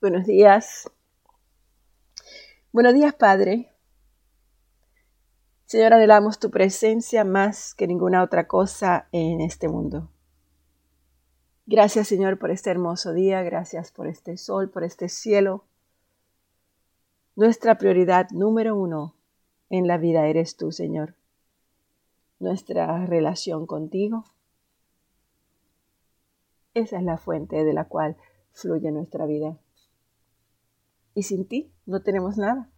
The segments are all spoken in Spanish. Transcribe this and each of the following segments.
Buenos días. Buenos días, Padre. Señor, anhelamos tu presencia más que ninguna otra cosa en este mundo. Gracias, Señor, por este hermoso día. Gracias por este sol, por este cielo. Nuestra prioridad número uno en la vida eres tú, Señor. Nuestra relación contigo. Esa es la fuente de la cual fluye nuestra vida. Y sin ti no tenemos nada.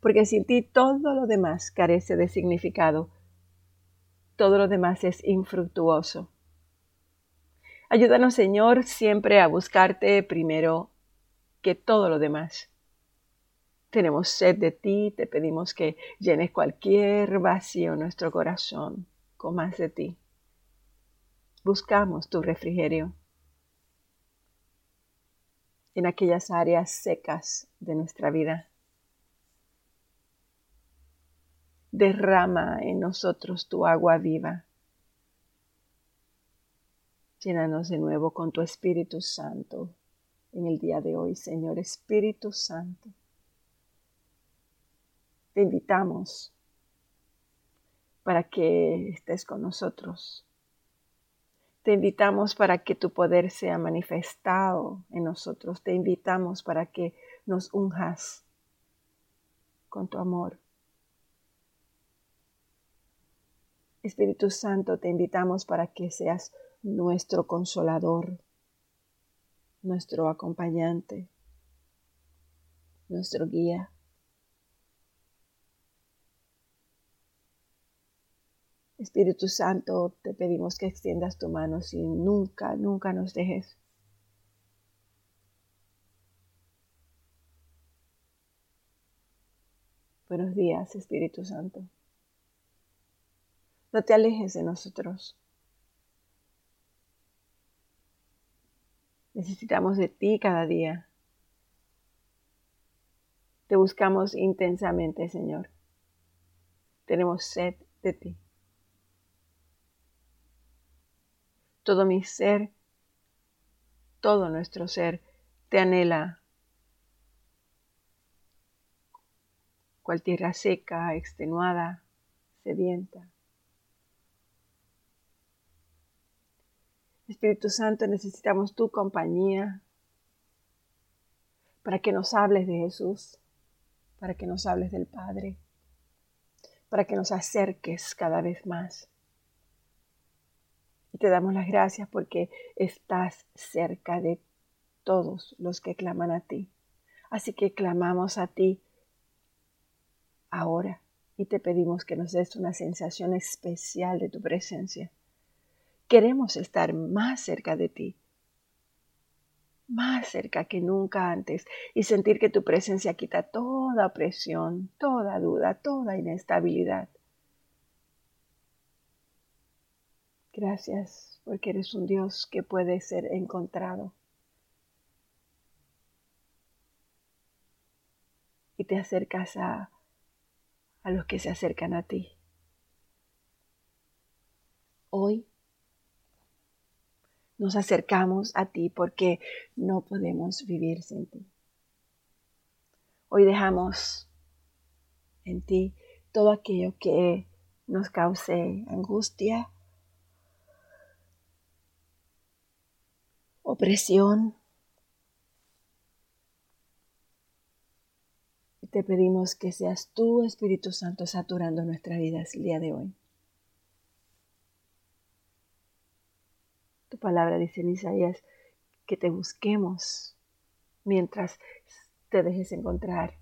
Porque sin ti todo lo demás carece de significado. Todo lo demás es infructuoso. Ayúdanos, Señor, siempre a buscarte primero que todo lo demás. Tenemos sed de ti, te pedimos que llenes cualquier vacío en nuestro corazón con más de ti. Buscamos tu refrigerio en aquellas áreas secas de nuestra vida. Derrama en nosotros tu agua viva. Llénanos de nuevo con tu Espíritu Santo en el día de hoy, Señor Espíritu Santo. Te invitamos para que estés con nosotros te invitamos para que tu poder sea manifestado en nosotros. Te invitamos para que nos unjas con tu amor. Espíritu Santo, te invitamos para que seas nuestro consolador, nuestro acompañante, nuestro guía. Espíritu Santo, te pedimos que extiendas tu mano y nunca, nunca nos dejes. Buenos días, Espíritu Santo. No te alejes de nosotros. Necesitamos de ti cada día. Te buscamos intensamente, Señor. Tenemos sed de ti. Todo mi ser, todo nuestro ser te anhela. Cual tierra seca, extenuada, sedienta. Espíritu Santo, necesitamos tu compañía para que nos hables de Jesús, para que nos hables del Padre, para que nos acerques cada vez más. Y te damos las gracias porque estás cerca de todos los que claman a ti. Así que clamamos a ti ahora y te pedimos que nos des una sensación especial de tu presencia. Queremos estar más cerca de ti, más cerca que nunca antes y sentir que tu presencia quita toda presión, toda duda, toda inestabilidad. Gracias porque eres un Dios que puede ser encontrado. Y te acercas a, a los que se acercan a ti. Hoy nos acercamos a ti porque no podemos vivir sin ti. Hoy dejamos en ti todo aquello que nos cause angustia, opresión. Y te pedimos que seas tú, Espíritu Santo, saturando nuestras vidas el día de hoy. Tu palabra dice en Isaías que te busquemos mientras te dejes encontrar,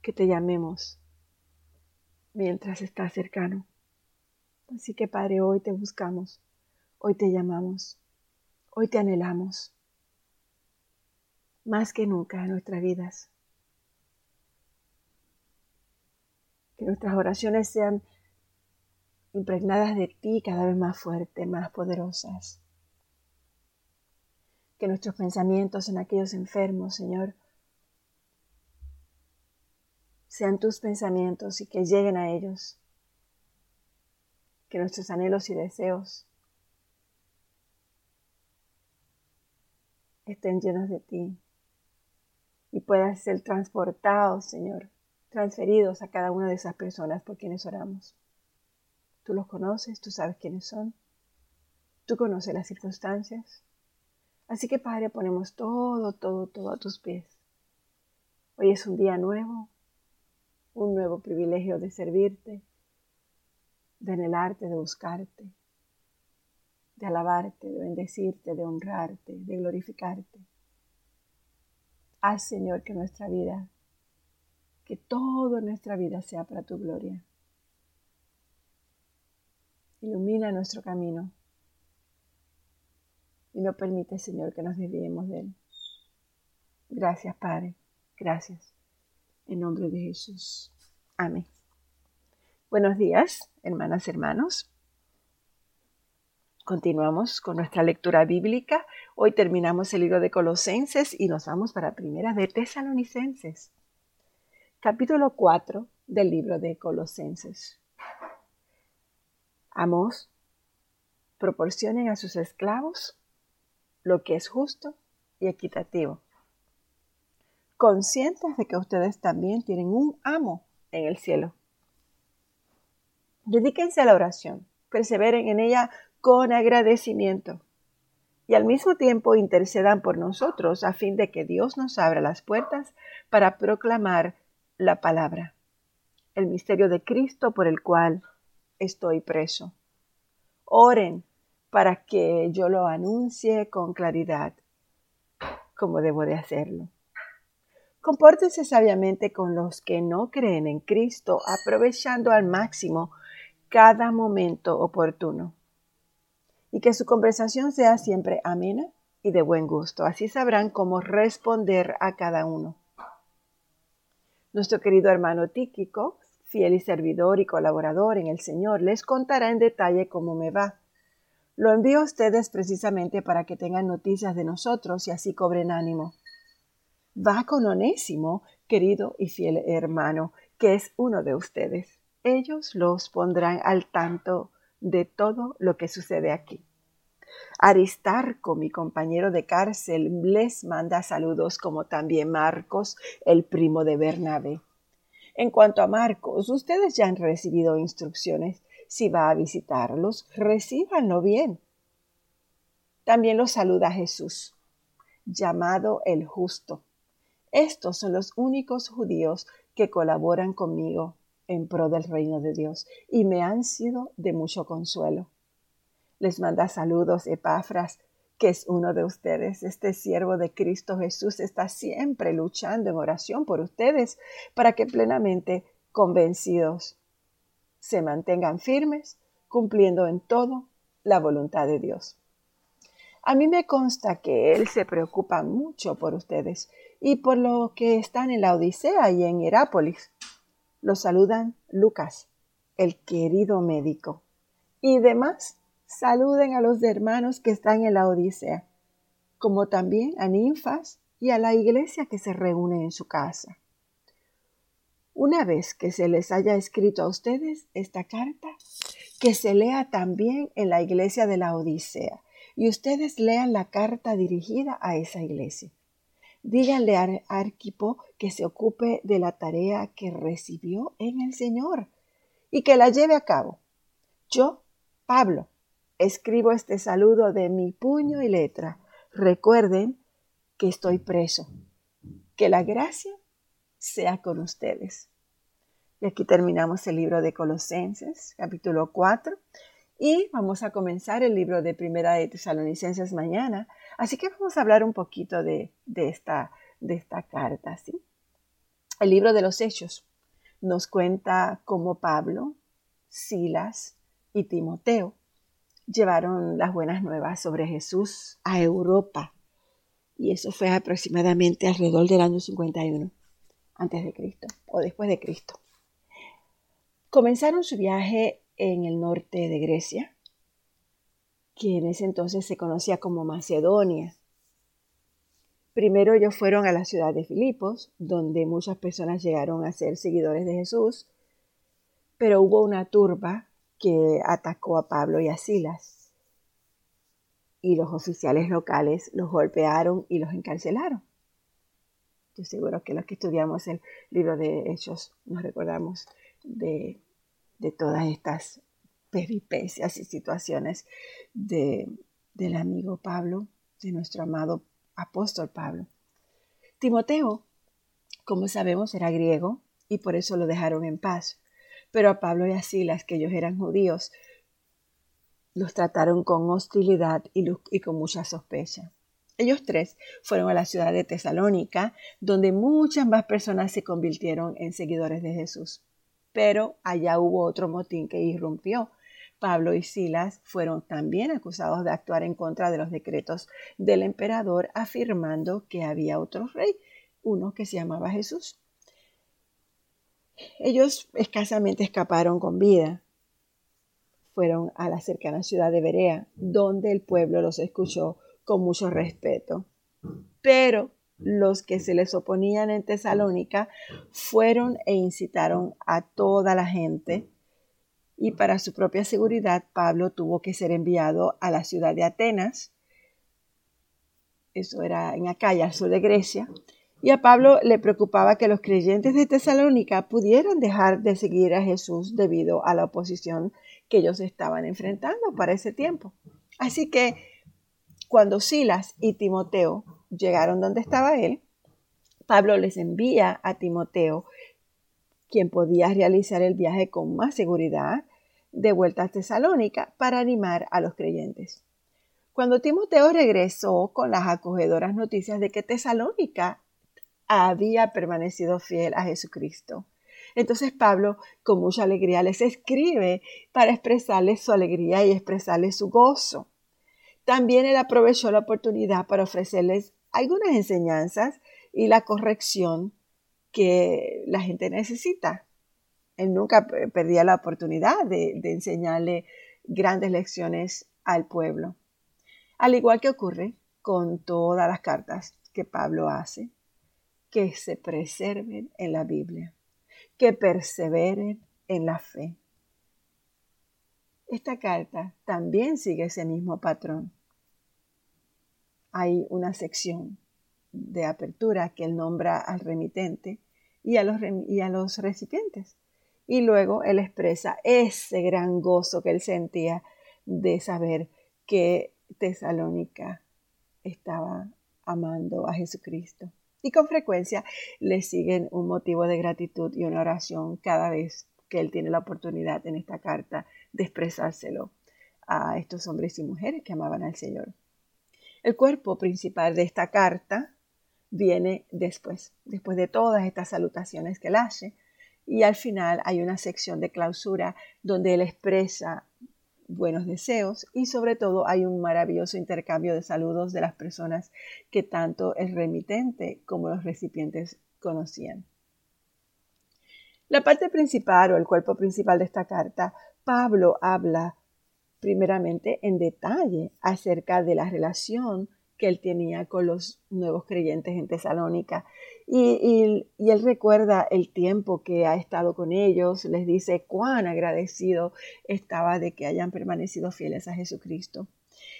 que te llamemos mientras estás cercano. Así que Padre, hoy te buscamos, hoy te llamamos. Hoy te anhelamos más que nunca en nuestras vidas. Que nuestras oraciones sean impregnadas de ti cada vez más fuertes, más poderosas. Que nuestros pensamientos en aquellos enfermos, Señor, sean tus pensamientos y que lleguen a ellos. Que nuestros anhelos y deseos estén llenos de ti y puedan ser transportados, Señor, transferidos a cada una de esas personas por quienes oramos. Tú los conoces, tú sabes quiénes son, tú conoces las circunstancias. Así que, Padre, ponemos todo, todo, todo a tus pies. Hoy es un día nuevo, un nuevo privilegio de servirte, de anhelarte, de buscarte, de alabarte, de bendecirte, de honrarte, de glorificarte. Haz, Señor, que nuestra vida, que toda nuestra vida sea para tu gloria. Ilumina nuestro camino y no permite, Señor, que nos desviemos de él. Gracias, Padre. Gracias. En nombre de Jesús. Amén. Buenos días, hermanas, hermanos. Continuamos con nuestra lectura bíblica. Hoy terminamos el libro de Colosenses y nos vamos para Primera de Tesalonicenses. Capítulo 4 del libro de Colosenses. Amos, proporcionen a sus esclavos lo que es justo y equitativo, conscientes de que ustedes también tienen un amo en el cielo. Dedíquense a la oración, perseveren en ella con agradecimiento y al mismo tiempo intercedan por nosotros a fin de que Dios nos abra las puertas para proclamar la palabra, el misterio de Cristo por el cual estoy preso. Oren para que yo lo anuncie con claridad, como debo de hacerlo. Compórtense sabiamente con los que no creen en Cristo, aprovechando al máximo cada momento oportuno. Y que su conversación sea siempre amena y de buen gusto. Así sabrán cómo responder a cada uno. Nuestro querido hermano Tíquico fiel y servidor y colaborador en el Señor, les contará en detalle cómo me va. Lo envío a ustedes precisamente para que tengan noticias de nosotros y así cobren ánimo. Va con Onésimo, querido y fiel hermano, que es uno de ustedes. Ellos los pondrán al tanto de todo lo que sucede aquí. Aristarco, mi compañero de cárcel, les manda saludos como también Marcos, el primo de Bernabé. En cuanto a Marcos, ustedes ya han recibido instrucciones. Si va a visitarlos, recíbanlo bien. También los saluda Jesús, llamado el justo. Estos son los únicos judíos que colaboran conmigo en pro del reino de Dios y me han sido de mucho consuelo. Les manda saludos Epafras, que es uno de ustedes. Este siervo de Cristo Jesús está siempre luchando en oración por ustedes para que plenamente convencidos se mantengan firmes, cumpliendo en todo la voluntad de Dios. A mí me consta que Él se preocupa mucho por ustedes y por lo que están en la Odisea y en Herápolis. Los saludan Lucas, el querido médico, y demás saluden a los hermanos que están en la Odisea, como también a ninfas y a la iglesia que se reúne en su casa. Una vez que se les haya escrito a ustedes esta carta, que se lea también en la iglesia de la Odisea y ustedes lean la carta dirigida a esa iglesia. Díganle a Arquipo que se ocupe de la tarea que recibió en el Señor y que la lleve a cabo. Yo, Pablo, Escribo este saludo de mi puño y letra. Recuerden que estoy preso. Que la gracia sea con ustedes. Y aquí terminamos el libro de Colosenses, capítulo 4. Y vamos a comenzar el libro de Primera de Tesalonicenses mañana. Así que vamos a hablar un poquito de, esta, de esta carta. ¿sí? El libro de los Hechos nos cuenta cómo Pablo, Silas y Timoteo llevaron las buenas nuevas sobre Jesús a Europa. Y eso fue aproximadamente alrededor del año 51 antes de Cristo o después de Cristo. Comenzaron su viaje en el norte de Grecia, que en ese entonces se conocía como Macedonia. Primero ellos fueron a la ciudad de Filipos, donde muchas personas llegaron a ser seguidores de Jesús, pero hubo una turba que atacó a Pablo y a Silas. y los oficiales locales los golpearon y los encarcelaron. Estoy seguro que los que estudiamos el libro de Hechos nos recordamos de, todas estas peripecias y situaciones de, del amigo Pablo, de nuestro amado apóstol Pablo. Timoteo, como sabemos, era griego y por eso lo dejaron en paz. Pero a Pablo y a Silas, que ellos eran judíos, los trataron con hostilidad y, con mucha sospecha. Ellos tres fueron a la ciudad de Tesalónica, donde muchas más personas se convirtieron en seguidores de Jesús. Pero allá hubo otro motín que irrumpió. Pablo y Silas fueron también acusados de actuar en contra de los decretos del emperador, afirmando que había otro rey, uno que se llamaba Jesús. Ellos escasamente escaparon con vida, fueron a la cercana ciudad de Berea, donde el pueblo los escuchó con mucho respeto. Pero los que se les oponían en Tesalónica fueron e incitaron a toda la gente. Y para su propia seguridad Pablo tuvo que ser enviado a la ciudad de Atenas, eso era en Acaya, al sur de Grecia, y a Pablo le preocupaba que los creyentes de Tesalónica pudieran dejar de seguir a Jesús debido a la oposición que ellos estaban enfrentando para ese tiempo. Así que cuando Silas y Timoteo llegaron donde estaba él, Pablo les envía a Timoteo, quien podía realizar el viaje con más seguridad, de vuelta a Tesalónica para animar a los creyentes. Cuando Timoteo regresó con las acogedoras noticias de que Tesalónica había permanecido fiel a Jesucristo, entonces Pablo con mucha alegría les escribe para expresarles su alegría y expresarles su gozo. También él aprovechó la oportunidad para ofrecerles algunas enseñanzas y la corrección que la gente necesita. Él nunca perdía la oportunidad de, de enseñarle grandes lecciones al pueblo. Al igual que ocurre con todas las cartas que Pablo hace, que se preserven en la Biblia que perseveren en la fe. Esta carta también sigue ese mismo patrón. Hay una sección de apertura que él nombra al remitente y a los, y a los recipientes. Y luego él expresa ese gran gozo que él sentía de saber que Tesalónica estaba amando a Jesucristo y con frecuencia le siguen un motivo de gratitud y una oración cada vez que él tiene la oportunidad en esta carta de expresárselo a estos hombres y mujeres que amaban al Señor. El cuerpo principal de esta carta viene después, después de todas estas salutaciones que él hace, y al final hay una sección de clausura donde él expresa buenos deseos y sobre todo hay un maravilloso intercambio de saludos de las personas que tanto el remitente como los recipientes conocían. La parte principal o el cuerpo principal de esta carta, Pablo habla primeramente en detalle acerca de la relación que él tenía con los nuevos creyentes en Tesalónica. Y, él recuerda el tiempo que ha estado con ellos, les dice cuán agradecido estaba de que hayan permanecido fieles a Jesucristo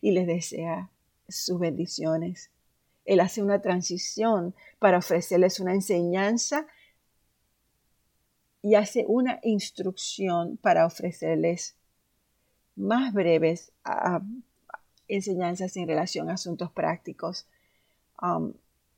y les desea sus bendiciones. Él hace una transición para ofrecerles una enseñanza y hace una instrucción para ofrecerles más breves enseñanzas en relación a asuntos prácticos. Um,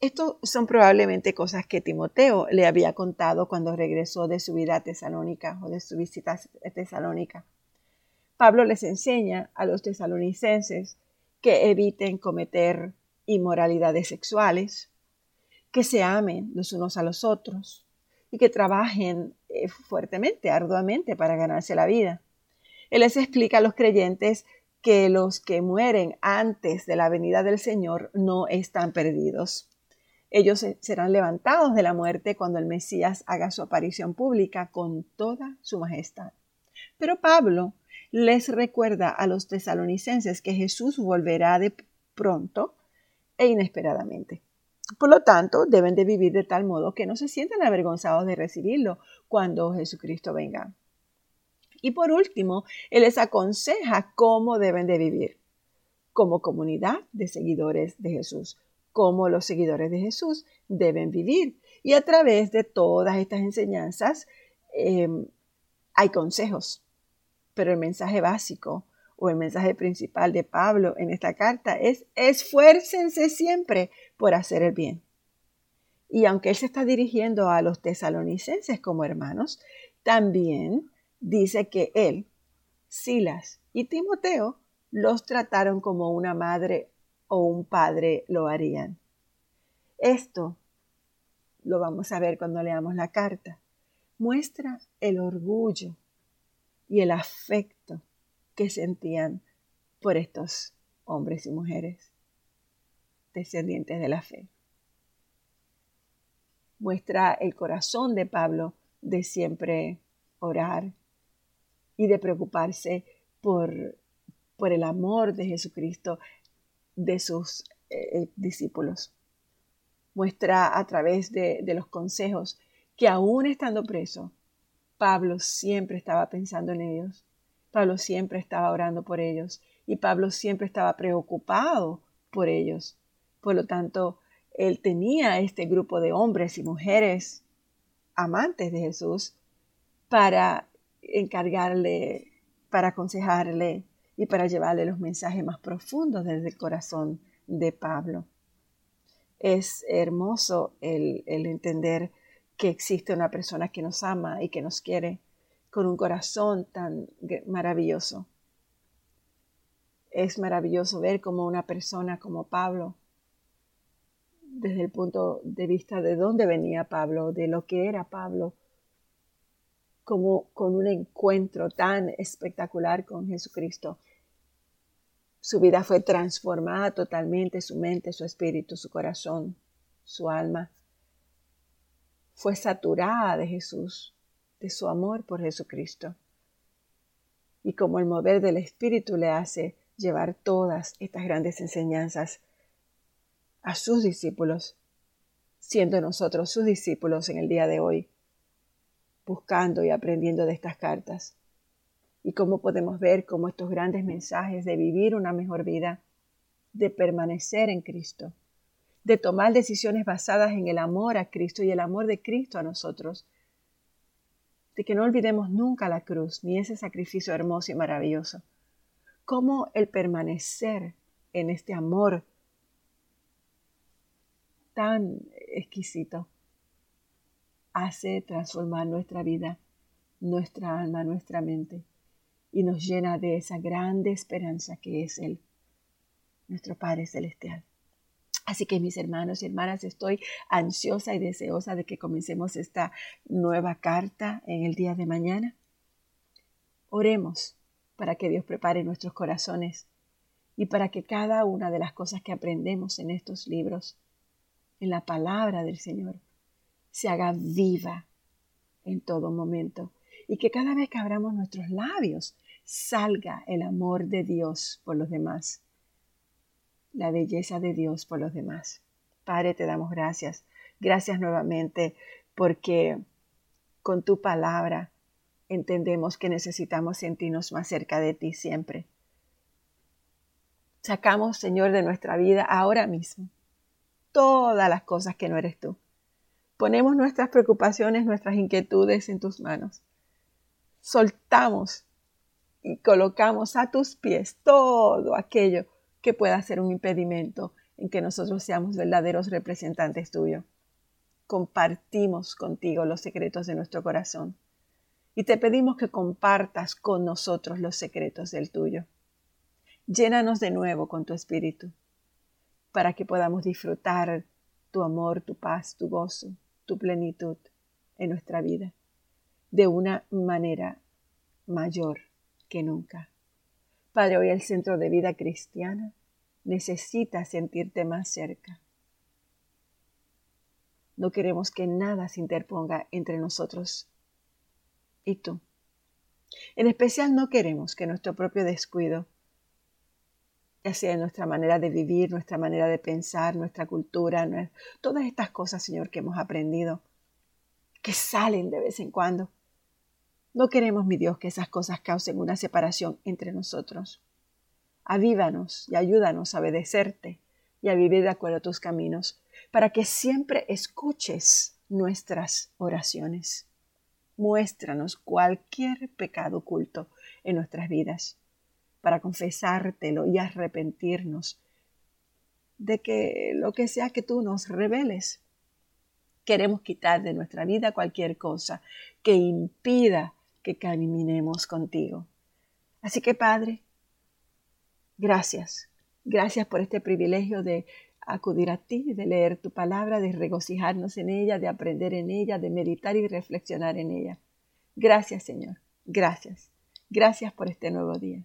Estos son probablemente cosas que Timoteo le había contado cuando regresó de su vida a Tesalónica o de su visita a Tesalónica. Pablo les enseña a los tesalonicenses que eviten cometer inmoralidades sexuales, que se amen los unos a los otros y que trabajen eh, fuertemente, arduamente para ganarse la vida. Él les explica a los creyentes que los que mueren antes de la venida del Señor no están perdidos. Ellos serán levantados de la muerte cuando el Mesías haga su aparición pública con toda su majestad. Pero Pablo les recuerda a los tesalonicenses que Jesús volverá de pronto e inesperadamente. Por lo tanto, deben de vivir de tal modo que no se sientan avergonzados de recibirlo cuando Jesucristo venga. Y por último, Él les aconseja cómo deben de vivir. como comunidad de seguidores de Jesús, cómo los seguidores de Jesús deben vivir. Y a través de todas estas enseñanzas em, hay consejos, pero el mensaje básico o el mensaje principal de Pablo en esta carta es esfuércense siempre por hacer el bien. Y aunque él se está dirigiendo a los tesalonicenses como hermanos, también dice que él, Silas y Timoteo los trataron como una madre o un padre lo harían. Esto lo vamos a ver cuando leamos la carta. Muestra el orgullo y el afecto que sentían por estos hombres y mujeres descendientes de la fe. Muestra el corazón de Pablo de siempre orar y de preocuparse por, por el amor de Jesucristo de sus eh, discípulos. Muestra a través de, de los consejos que aún estando preso, Pablo siempre estaba pensando en ellos Pablo siempre estaba orando por ellos y Pablo siempre estaba preocupado por ellos. Por lo tanto, él tenía este grupo de hombres y mujeres amantes de Jesús para encargarle, para aconsejarle y para llevarle los mensajes más profundos desde el corazón de Pablo. Es hermoso el, entender que existe una persona que nos ama y que nos quiere con un corazón tan maravilloso. Es maravilloso ver como una persona como Pablo, desde el punto de vista de dónde venía Pablo, de lo que era Pablo, como con un encuentro tan espectacular con Jesucristo. Su vida fue transformada totalmente, su mente, su espíritu, su corazón, su alma. Fue saturada de Jesús de su amor por Jesucristo. Y como el mover del Espíritu le hace llevar todas estas grandes enseñanzas a sus discípulos, siendo nosotros sus discípulos en el día de hoy, buscando y aprendiendo de estas cartas. Y cómo podemos ver cómo estos grandes mensajes de vivir una mejor vida, de permanecer en Cristo, de tomar decisiones basadas en el amor a Cristo y el amor de Cristo a nosotros, de que no olvidemos nunca la cruz ni ese sacrificio hermoso y maravilloso. Cómo el permanecer en este amor tan exquisito hace transformar nuestra vida, nuestra alma, nuestra mente y nos llena de esa grande esperanza que es Él, nuestro Padre Celestial. Así que mis hermanos y hermanas, estoy ansiosa y deseosa de que comencemos esta nueva carta en el día de mañana. Oremos para que Dios prepare nuestros corazones y para que cada una de las cosas que aprendemos en estos libros, en la palabra del Señor, se haga viva en todo momento y que cada vez que abramos nuestros labios salga el amor de Dios por los demás la belleza de Dios por los demás. Padre, te damos gracias. Gracias nuevamente porque con tu palabra entendemos que necesitamos sentirnos más cerca de ti siempre. Sacamos, Señor, de nuestra vida ahora mismo todas las cosas que no eres tú. Ponemos nuestras preocupaciones, nuestras inquietudes en tus manos. Soltamos y colocamos a tus pies todo aquello que pueda ser un impedimento en que nosotros seamos verdaderos representantes tuyos. Compartimos contigo los secretos de nuestro corazón y te pedimos que compartas con nosotros los secretos del tuyo. Llénanos de nuevo con tu espíritu para que podamos disfrutar tu amor, tu paz, tu gozo, tu plenitud en nuestra vida de una manera mayor que nunca. Padre, hoy el Centro de Vida Cristiana necesita sentirte más cerca. No queremos que nada se interponga entre nosotros y tú. En especial no queremos que nuestro propio descuido, ya sea nuestra manera de vivir, nuestra manera de pensar, nuestra cultura, todas estas cosas, Señor, que hemos aprendido, que salen de vez en cuando, no queremos, mi Dios, que esas cosas causen una separación entre nosotros. Avívanos y ayúdanos a obedecerte y a vivir de acuerdo a tus caminos, para que siempre escuches nuestras oraciones. Muéstranos cualquier pecado oculto en nuestras vidas, para confesártelo y arrepentirnos de que lo que sea que tú nos reveles, queremos quitar de nuestra vida cualquier cosa que impida que caminemos contigo. Así que Padre, gracias, gracias por este privilegio de acudir a ti, de leer tu palabra, de regocijarnos en ella, de aprender en ella, de meditar y reflexionar en ella. Gracias Señor, gracias, gracias por este nuevo día.